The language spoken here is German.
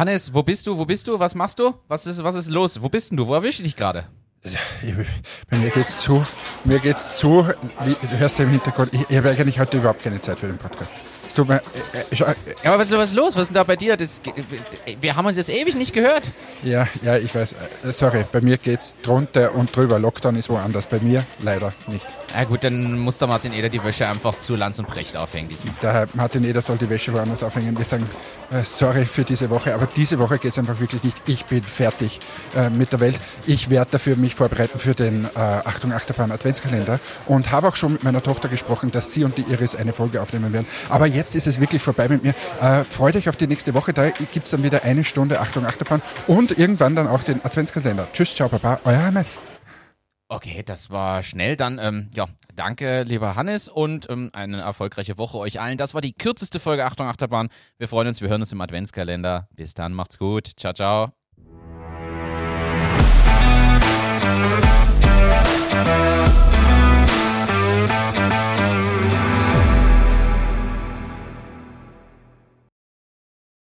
Hannes, wo bist du? Wo bist du? Was machst du? Was ist, was ist los? Wo bist denn du? Wo erwische ich dich gerade? Mir geht's zu, mir geht's zu, wie, du hörst ja im Hintergrund, ich, ich habe eigentlich heute überhaupt keine Zeit für den Podcast. Tut mir, äh, äh, ja, aber was, was ist los? Was ist denn da bei dir? Das, wir haben uns jetzt ewig nicht gehört. Ja, ja, ich weiß. Äh, sorry, bei mir geht's drunter und drüber. Lockdown ist woanders. Bei mir leider nicht. Ja gut, dann muss der Martin Eder die Wäsche einfach zu Lanz und Brecht aufhängen diesmal. Der Martin Eder soll die Wäsche woanders aufhängen. Wir sagen, äh, sorry für diese Woche, aber diese Woche geht's einfach wirklich nicht. Ich bin fertig äh, mit der Welt. Ich werde dafür mich vorbereiten für den äh, Achtung Achterbahn Adventskalender und habe auch schon mit meiner Tochter gesprochen, dass sie und die Iris eine Folge aufnehmen werden. Aber jetzt jetzt ist es wirklich vorbei mit mir. Äh, freut euch auf die nächste Woche. Da gibt es dann wieder eine Stunde Achtung Achterbahn und irgendwann dann auch den Adventskalender. Tschüss, ciao, Papa, euer Hannes. Okay, das war schnell. Dann, ähm, ja, danke, lieber Hannes, und ähm, eine erfolgreiche Woche euch allen. Das war die kürzeste Folge Achtung Achterbahn. Wir freuen uns, wir hören uns im Adventskalender. Bis dann, macht's gut. Ciao, ciao.